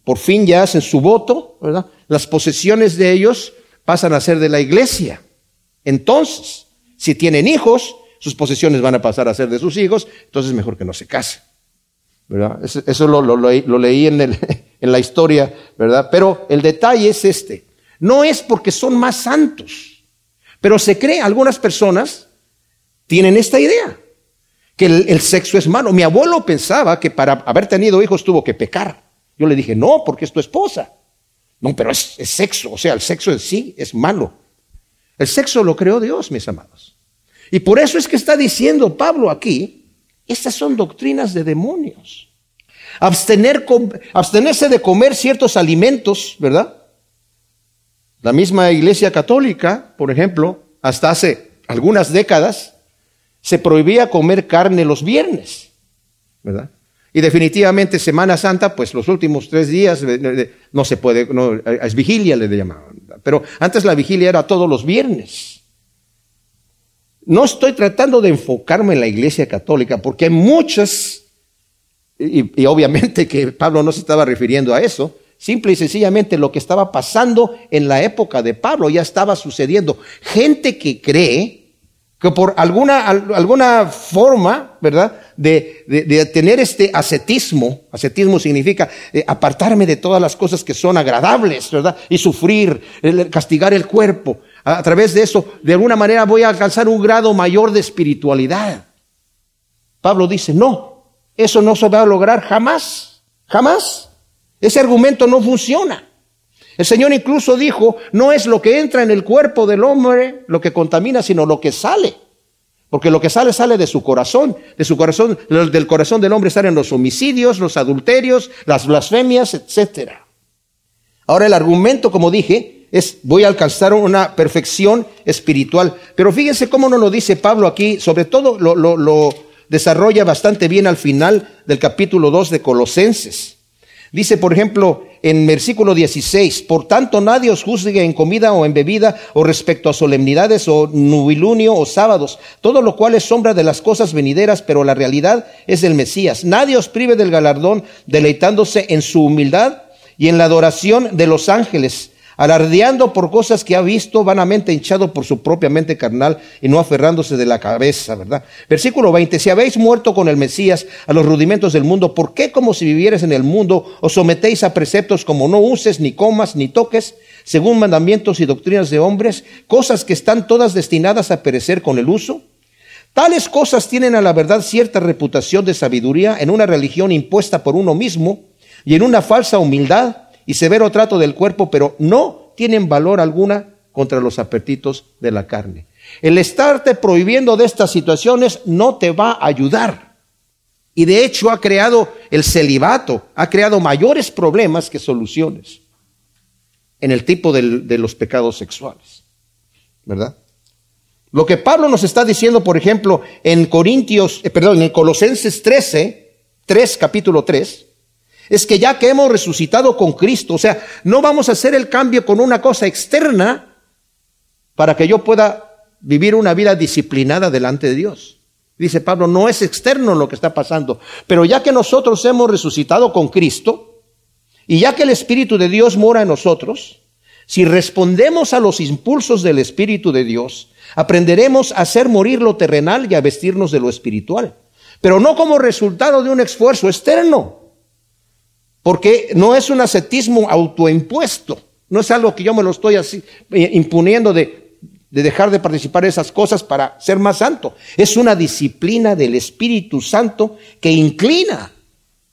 por fin ya hacen su voto, ¿verdad? Las posesiones de ellos pasan a ser de la iglesia. Entonces, si tienen hijos, sus posesiones van a pasar a ser de sus hijos, entonces es mejor que no se casen. Eso, lo, leí en, la historia, ¿verdad? Pero el detalle es este. No es porque son más santos, pero se cree, algunas personas tienen esta idea, que el, el sexo es malo. Mi abuelo pensaba que para haber tenido hijos tuvo que pecar. Yo le dije, no, porque es tu esposa. No, pero es, sexo, o sea, el sexo en sí es malo. El sexo lo creó Dios, mis amados. Y por eso es que está diciendo Pablo aquí, estas son doctrinas de demonios. Abstener, abstenerse de comer ciertos alimentos, ¿verdad? La misma Iglesia Católica, por ejemplo, hasta hace algunas décadas, se prohibía comer carne los viernes, ¿verdad? Y definitivamente Semana Santa, pues los últimos tres días eh, eh, no se puede, no, es vigilia le llamaban. Pero antes la vigilia era todos los viernes. No estoy tratando de enfocarme en la iglesia católica, porque hay muchas, y, obviamente que Pablo no se estaba refiriendo a eso, simple y sencillamente lo que estaba pasando en la época de Pablo ya estaba sucediendo. Gente que cree que por alguna, alguna forma, ¿verdad? De, de, tener este ascetismo, ascetismo significa eh, apartarme de todas las cosas que son agradables, ¿verdad? Y sufrir, castigar el cuerpo. A, través de eso, de alguna manera voy a alcanzar un grado mayor de espiritualidad. Pablo dice, no, eso no se va a lograr jamás, jamás. Ese argumento no funciona. El Señor incluso dijo, no es lo que entra en el cuerpo del hombre lo que contamina, sino lo que sale. Porque lo que sale sale de su corazón, de su corazón, del corazón del hombre salen los homicidios, los adulterios, las blasfemias, etc. Ahora el argumento, como dije, es voy a alcanzar una perfección espiritual. Pero fíjense cómo no lo dice Pablo aquí, sobre todo lo, lo desarrolla bastante bien al final del capítulo 2 de Colosenses. Dice, por ejemplo, en versículo 16, por tanto nadie os juzgue en comida o en bebida o respecto a solemnidades o nubilunio o sábados, todo lo cual es sombra de las cosas venideras, pero la realidad es el Mesías. Nadie os prive del galardón deleitándose en su humildad y en la adoración de los ángeles, alardeando por cosas que ha visto, vanamente hinchado por su propia mente carnal y no aferrándose de la cabeza, ¿verdad? Versículo 20, si habéis muerto con el Mesías a los rudimentos del mundo, ¿por qué como si vivierais en el mundo os sometéis a preceptos como no uses, ni comas, ni toques, según mandamientos y doctrinas de hombres, cosas que están todas destinadas a perecer con el uso? Tales cosas tienen a la verdad cierta reputación de sabiduría en una religión impuesta por uno mismo y en una falsa humildad y severo trato del cuerpo, pero no tienen valor alguna contra los apetitos de la carne. El estarte prohibiendo de estas situaciones no te va a ayudar. Y de hecho ha creado el celibato, ha creado mayores problemas que soluciones en el tipo de los pecados sexuales. ¿Verdad? Lo que Pablo nos está diciendo, por ejemplo, en Corintios, eh, perdón, en Colosenses 13, 3, capítulo 3, es que ya que hemos resucitado con Cristo, o sea, no vamos a hacer el cambio con una cosa externa para que yo pueda vivir una vida disciplinada delante de Dios. Dice Pablo, no es externo lo que está pasando, pero ya que nosotros hemos resucitado con Cristo y ya que el Espíritu de Dios mora en nosotros, si respondemos a los impulsos del Espíritu de Dios, aprenderemos a hacer morir lo terrenal y a vestirnos de lo espiritual, pero no como resultado de un esfuerzo externo, porque no es un ascetismo autoimpuesto, no es algo que yo me lo estoy así, eh, imponiendo de, de dejar de participar en esas cosas para ser más santo. Es una disciplina del Espíritu Santo que inclina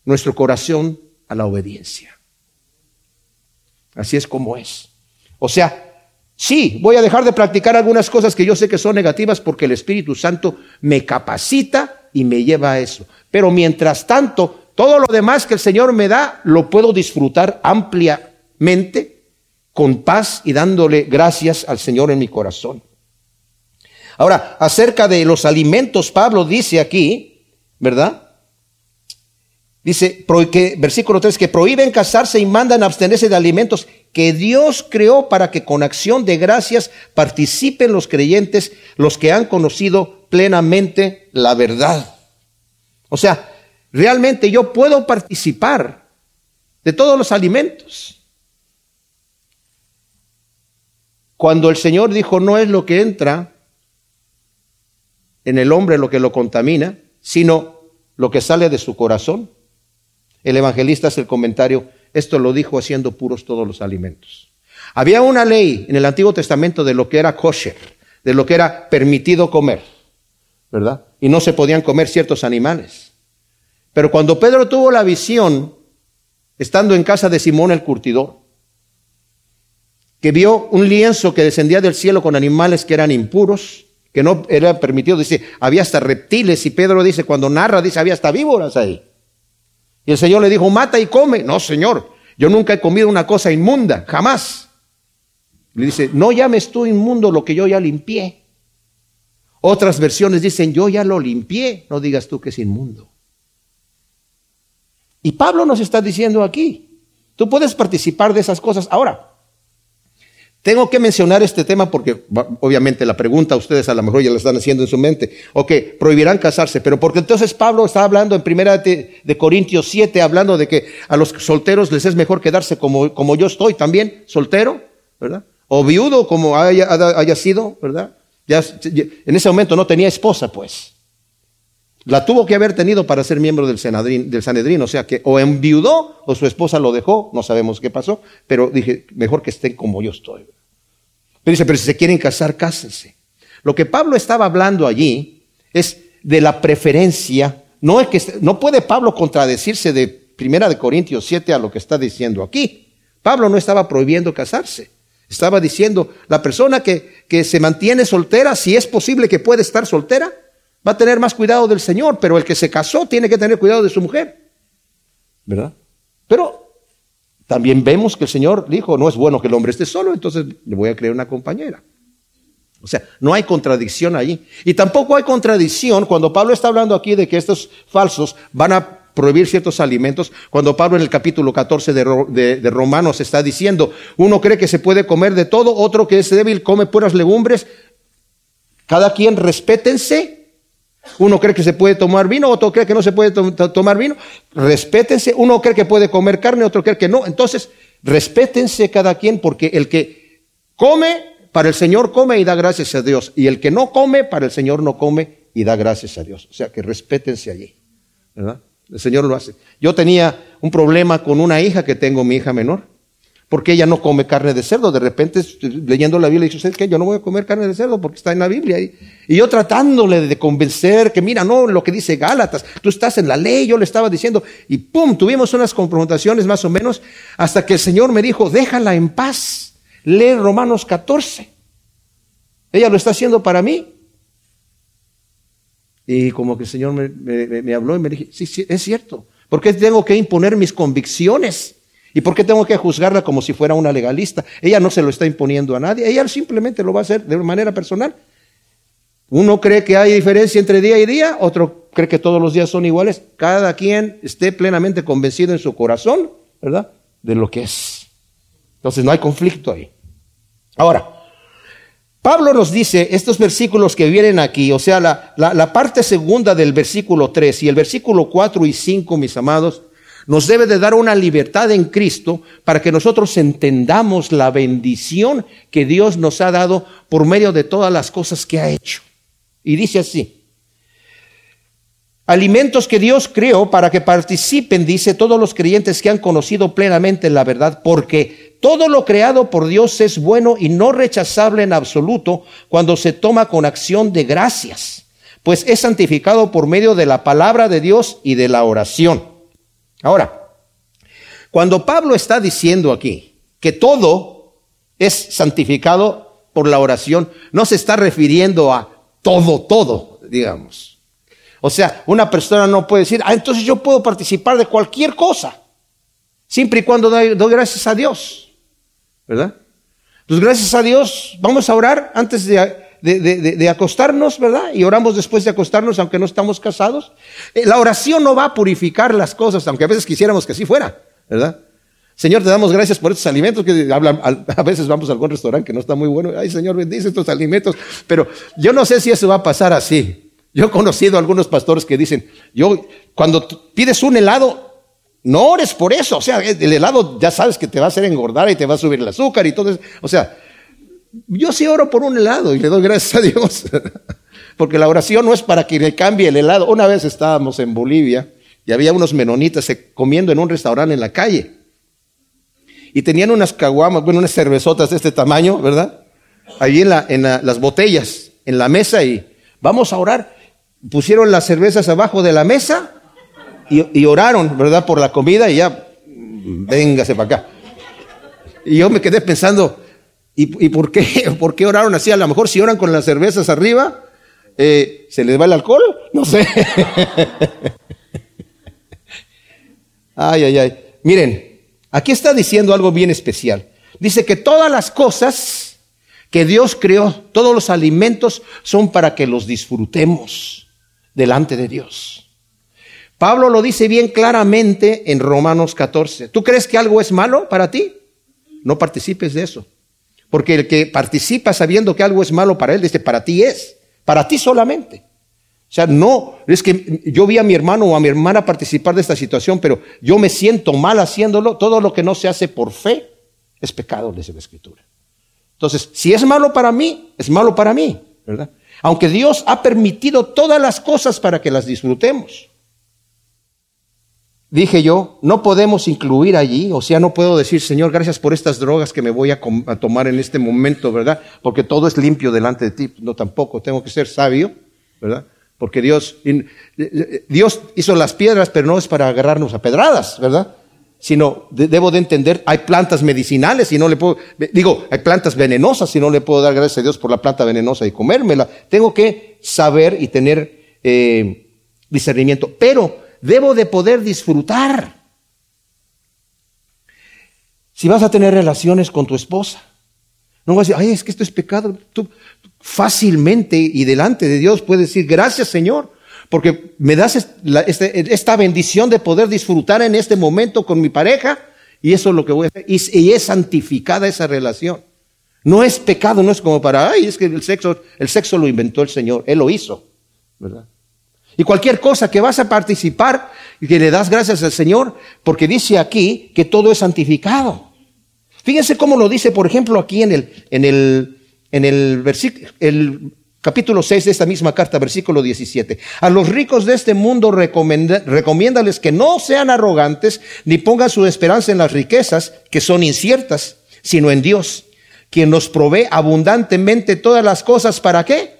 nuestro corazón a la obediencia. Así es como es. O sea, sí, voy a dejar de practicar algunas cosas que yo sé que son negativas porque el Espíritu Santo me capacita y me lleva a eso. Pero mientras tanto, todo lo demás que el Señor me da lo puedo disfrutar ampliamente, con paz y dándole gracias al Señor en mi corazón. Ahora, acerca de los alimentos, Pablo dice aquí, ¿verdad? Dice, que, versículo 3, que prohíben casarse y mandan abstenerse de alimentos que Dios creó para que con acción de gracias participen los creyentes, los que han conocido plenamente la verdad. O sea, realmente yo puedo participar de todos los alimentos. Cuando el Señor dijo, no es lo que entra en el hombre lo que lo contamina, sino lo que sale de su corazón. El evangelista hace el comentario, esto lo dijo haciendo puros todos los alimentos. Había una ley en el Antiguo Testamento de lo que era kosher, de lo que era permitido comer, ¿verdad? Y no se podían comer ciertos animales. Pero cuando Pedro tuvo la visión, estando en casa de Simón el curtidor, que vio un lienzo que descendía del cielo con animales que eran impuros, que no era permitido, dice, había hasta reptiles, y Pedro dice, cuando narra, dice, había hasta víboras ahí. Y el Señor le dijo, mata y come. No, Señor, yo nunca he comido una cosa inmunda, jamás. Le dice, no llames tú inmundo lo que yo ya limpié. Otras versiones dicen, yo ya lo limpié, no digas tú que es inmundo. Y Pablo nos está diciendo aquí, tú puedes participar de esas cosas. Ahora, tengo que mencionar este tema porque obviamente la pregunta ustedes a lo mejor ya la están haciendo en su mente. Ok, prohibirán casarse, pero porque entonces Pablo está hablando en primera de, Corintios 7, hablando de que a los solteros les es mejor quedarse como, como yo estoy también, soltero, ¿verdad? O viudo como haya, haya sido, ¿verdad? Ya, en ese momento no tenía esposa, pues. La tuvo que haber tenido para ser miembro del, Sanedrín, o sea que o enviudó o su esposa lo dejó, no sabemos qué pasó, pero dije, mejor que estén como yo estoy. Pero dice, pero si se quieren casar, cásense. Lo que Pablo estaba hablando allí es de la preferencia, no, es que, no puede Pablo contradecirse de Primera de Corintios 7 a lo que está diciendo aquí. Pablo no estaba prohibiendo casarse. Estaba diciendo, la persona que, que se mantiene soltera, si es posible que puede estar soltera, va a tener más cuidado del Señor, pero el que se casó tiene que tener cuidado de su mujer. ¿Verdad? Pero también vemos que el Señor dijo, no es bueno que el hombre esté solo, entonces le voy a crear una compañera. O sea, no hay contradicción allí. Y tampoco hay contradicción cuando Pablo está hablando aquí de que estos falsos van a prohibir ciertos alimentos, cuando Pablo en el capítulo 14 de, de, Romanos está diciendo, uno cree que se puede comer de todo, otro que es débil come puras legumbres, cada quien respétense uno cree que se puede tomar vino, otro cree que no se puede tomar vino. Respétense. Uno cree que puede comer carne, otro cree que no. Entonces, Respétense cada quien porque el que come, para el Señor come y da gracias a Dios. Y el que no come, para el Señor no come y da gracias a Dios. O sea que respétense allí. ¿verdad? El Señor lo hace. Yo tenía un problema con una hija que tengo, mi hija menor porque ella no come carne de cerdo. De repente, leyendo la Biblia, dice, ¿usted qué? Yo no voy a comer carne de cerdo porque está en la Biblia. Y, yo tratándole de convencer que, mira, no, lo que dice Gálatas, tú estás en la ley, yo le estaba diciendo, y pum, tuvimos unas confrontaciones más o menos, hasta que el Señor me dijo, déjala en paz, lee Romanos 14. Ella lo está haciendo para mí. Y como que el Señor me, me habló y me dije, sí, sí, es cierto. ¿Por qué tengo que imponer mis convicciones? ¿Y por qué tengo que juzgarla como si fuera una legalista? Ella no se lo está imponiendo a nadie, ella simplemente lo va a hacer de manera personal. Uno cree que hay diferencia entre día y día, otro cree que todos los días son iguales. Cada quien esté plenamente convencido en su corazón, ¿verdad? De lo que es. Entonces no hay conflicto ahí. Ahora, Pablo nos dice estos versículos que vienen aquí, o sea, la, la parte segunda del versículo 3 y el versículo 4 y 5, mis amados, nos debe de dar una libertad en Cristo para que nosotros entendamos la bendición que Dios nos ha dado por medio de todas las cosas que ha hecho. Y dice así, alimentos que Dios creó para que participen, dice, todos los creyentes que han conocido plenamente la verdad, porque todo lo creado por Dios es bueno y no rechazable en absoluto cuando se toma con acción de gracias, pues es santificado por medio de la palabra de Dios y de la oración. Ahora, cuando Pablo está diciendo aquí que todo es santificado por la oración, no se está refiriendo a todo, todo, digamos. O sea, una persona no puede decir, ah, entonces yo puedo participar de cualquier cosa, siempre y cuando doy, gracias a Dios, ¿verdad? Pues gracias a Dios, vamos a orar antes de, de, acostarnos, ¿verdad? Y oramos después de acostarnos, aunque no estamos casados. Eh, la oración no va a purificar las cosas, aunque a veces quisiéramos que así fuera, ¿verdad? Señor, te damos gracias por estos alimentos que hablan, a veces vamos a algún restaurante que no está muy bueno. Ay, Señor, bendice estos alimentos. Pero yo no sé si eso va a pasar así. Yo he conocido a algunos pastores que dicen, yo, cuando pides un helado, no ores por eso. O sea, el helado ya sabes que te va a hacer engordar y te va a subir el azúcar y todo eso. O sea, yo sí oro por un helado y le doy gracias a Dios. Porque la oración no es para que le cambie el helado. Una vez estábamos en Bolivia y había unos menonitas comiendo en un restaurante en la calle. Y tenían unas caguamas, bueno, unas cervezotas de este tamaño, ¿verdad? Allí en, la, en las botellas, en la mesa y vamos a orar. Pusieron las cervezas abajo de la mesa y, y oraron, ¿verdad? Por la comida y ya, véngase para acá. Y yo me quedé pensando, ¿Y, por, qué, oraron así? A lo mejor si oran con las cervezas arriba, eh, ¿se les va el alcohol? No sé. ay, ay, ay. Miren, aquí está diciendo algo bien especial. Dice que todas las cosas que Dios creó, todos los alimentos son para que los disfrutemos delante de Dios. Pablo lo dice bien claramente en Romanos 14. ¿Tú crees que algo es malo para ti? No participes de eso. Porque el que participa sabiendo que algo es malo para él, dice, para ti es, para ti solamente. O sea, no, es que yo vi a mi hermano o a mi hermana participar de esta situación, pero yo me siento mal haciéndolo. Todo lo que no se hace por fe es pecado, dice la Escritura. Entonces, si es malo para mí, es malo para mí, ¿verdad? Aunque Dios ha permitido todas las cosas para que las disfrutemos dije yo, no podemos incluir allí, o sea, no puedo decir, Señor, gracias por estas drogas que me voy a, tomar en este momento, ¿verdad? Porque todo es limpio delante de ti. No, tampoco, tengo que ser sabio, ¿verdad? Porque Dios, Dios hizo las piedras, pero no es para agarrarnos a pedradas, ¿verdad? Sino debo de entender, hay plantas medicinales y no le puedo, digo, hay plantas venenosas y no le puedo dar gracias a Dios por la planta venenosa y comérmela. Tengo que saber y tener eh, discernimiento. Pero debo de poder disfrutar. Si vas a tener relaciones con tu esposa, no vas a decir, ay, es que esto es pecado. Tú fácilmente y delante de Dios puedes decir, gracias Señor, porque me das este, esta bendición de poder disfrutar en este momento con mi pareja y eso es lo que voy a hacer. Y, es santificada esa relación. No es pecado, no es como para, ay, es que el sexo, el sexo lo inventó el Señor, Él lo hizo, ¿verdad? Y cualquier cosa que vas a participar y que le das gracias al Señor, porque dice aquí que todo es santificado. Fíjense cómo lo dice, por ejemplo, aquí en el, en el, en el versículo, el capítulo 6 de esta misma carta, versículo 17. A los ricos de este mundo recomiéndales que no sean arrogantes ni pongan su esperanza en las riquezas, que son inciertas, sino en Dios, quien nos provee abundantemente todas las cosas. ¿Para qué?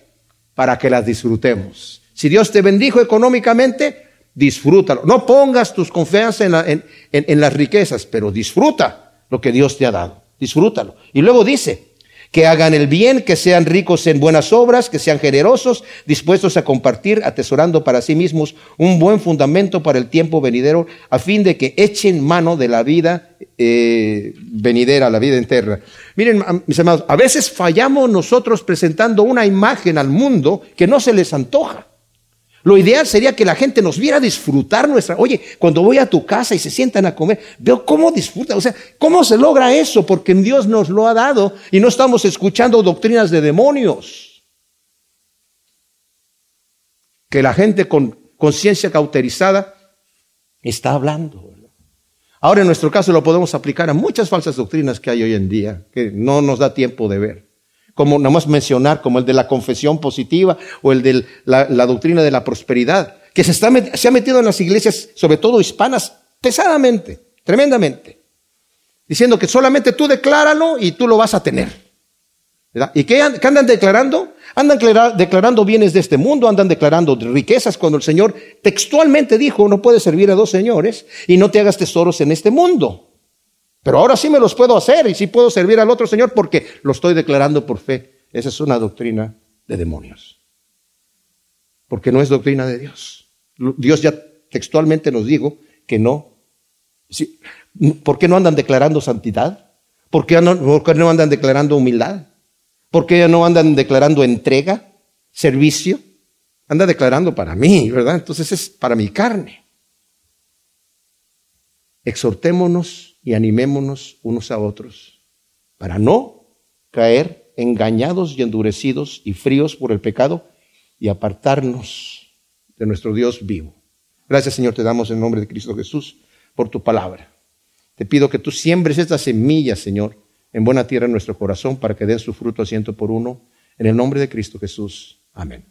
Para que las disfrutemos. Si Dios te bendijo económicamente, disfrútalo. No pongas tus confianza en, las riquezas, pero disfruta lo que Dios te ha dado. Disfrútalo. Y luego dice, que hagan el bien, que sean ricos en buenas obras, que sean generosos, dispuestos a compartir, atesorando para sí mismos un buen fundamento para el tiempo venidero, a fin de que echen mano de la vida eh, venidera, la vida entera. Miren, mis hermanos, a veces fallamos nosotros presentando una imagen al mundo que no se les antoja. Lo ideal sería que la gente nos viera disfrutar nuestra... Oye, cuando voy a tu casa y se sientan a comer, veo cómo disfrutan. O sea, ¿cómo se logra eso? Porque Dios nos lo ha dado y no estamos escuchando doctrinas de demonios. Que la gente con conciencia cauterizada está hablando. Ahora en nuestro caso lo podemos aplicar a muchas falsas doctrinas que hay hoy en día, que no nos da tiempo de ver como nada más mencionar, como el de la confesión positiva o el de la, doctrina de la prosperidad, que se, está, se ha metido en las iglesias, sobre todo hispanas, pesadamente, tremendamente, diciendo que solamente tú decláralo y tú lo vas a tener. ¿Y qué, andan declarando? Andan declarando bienes de este mundo, andan declarando riquezas cuando el Señor textualmente dijo, no puedes servir a dos señores y no te hagas tesoros en este mundo. Pero ahora sí me los puedo hacer y sí puedo servir al otro Señor porque lo estoy declarando por fe. Esa es una doctrina de demonios. Porque no es doctrina de Dios. Dios ya textualmente nos dijo que no. ¿Por qué no andan declarando santidad? ¿Por qué, no, ¿Por qué no andan declarando humildad? ¿Por qué no andan declarando entrega, servicio? Anda declarando para mí, ¿verdad? Entonces es para mi carne. Exhortémonos y animémonos unos a otros para no caer engañados y endurecidos y fríos por el pecado y apartarnos de nuestro Dios vivo. Gracias Señor, te damos en nombre de Cristo Jesús por tu palabra. Te pido que tú siembres estas semillas, Señor, en buena tierra en nuestro corazón para que den su fruto ciento por uno. En el nombre de Cristo Jesús. Amén.